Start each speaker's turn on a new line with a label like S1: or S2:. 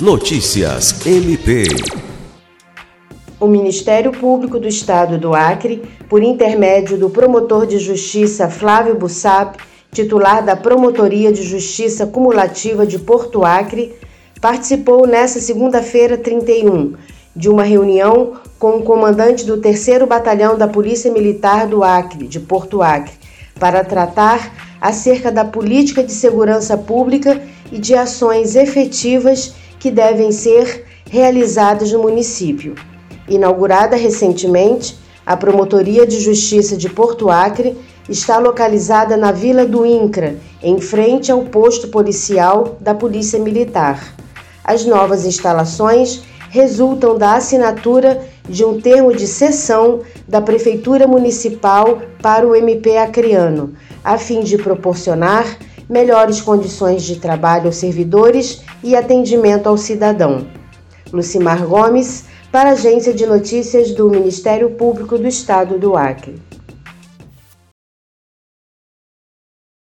S1: Notícias MP.
S2: O Ministério Público do Estado do Acre, por intermédio do promotor de justiça Flávio Bussap, titular da Promotoria de Justiça Cumulativa de Porto Acre, participou nesta segunda-feira 31 de uma reunião com o comandante do 3 Batalhão da Polícia Militar do Acre, de Porto Acre, para tratar acerca da política de segurança pública e de ações efetivas que devem ser realizadas no município. Inaugurada recentemente, a Promotoria de Justiça de Porto Acre está localizada na Vila do Incra, em frente ao posto policial da Polícia Militar. As novas instalações resultam da assinatura de um termo de cessão da Prefeitura Municipal para o MP acreano, a fim de proporcionar melhores condições de trabalho aos servidores e atendimento ao cidadão. Lucimar Gomes, para a Agência de Notícias do Ministério Público do Estado do Acre.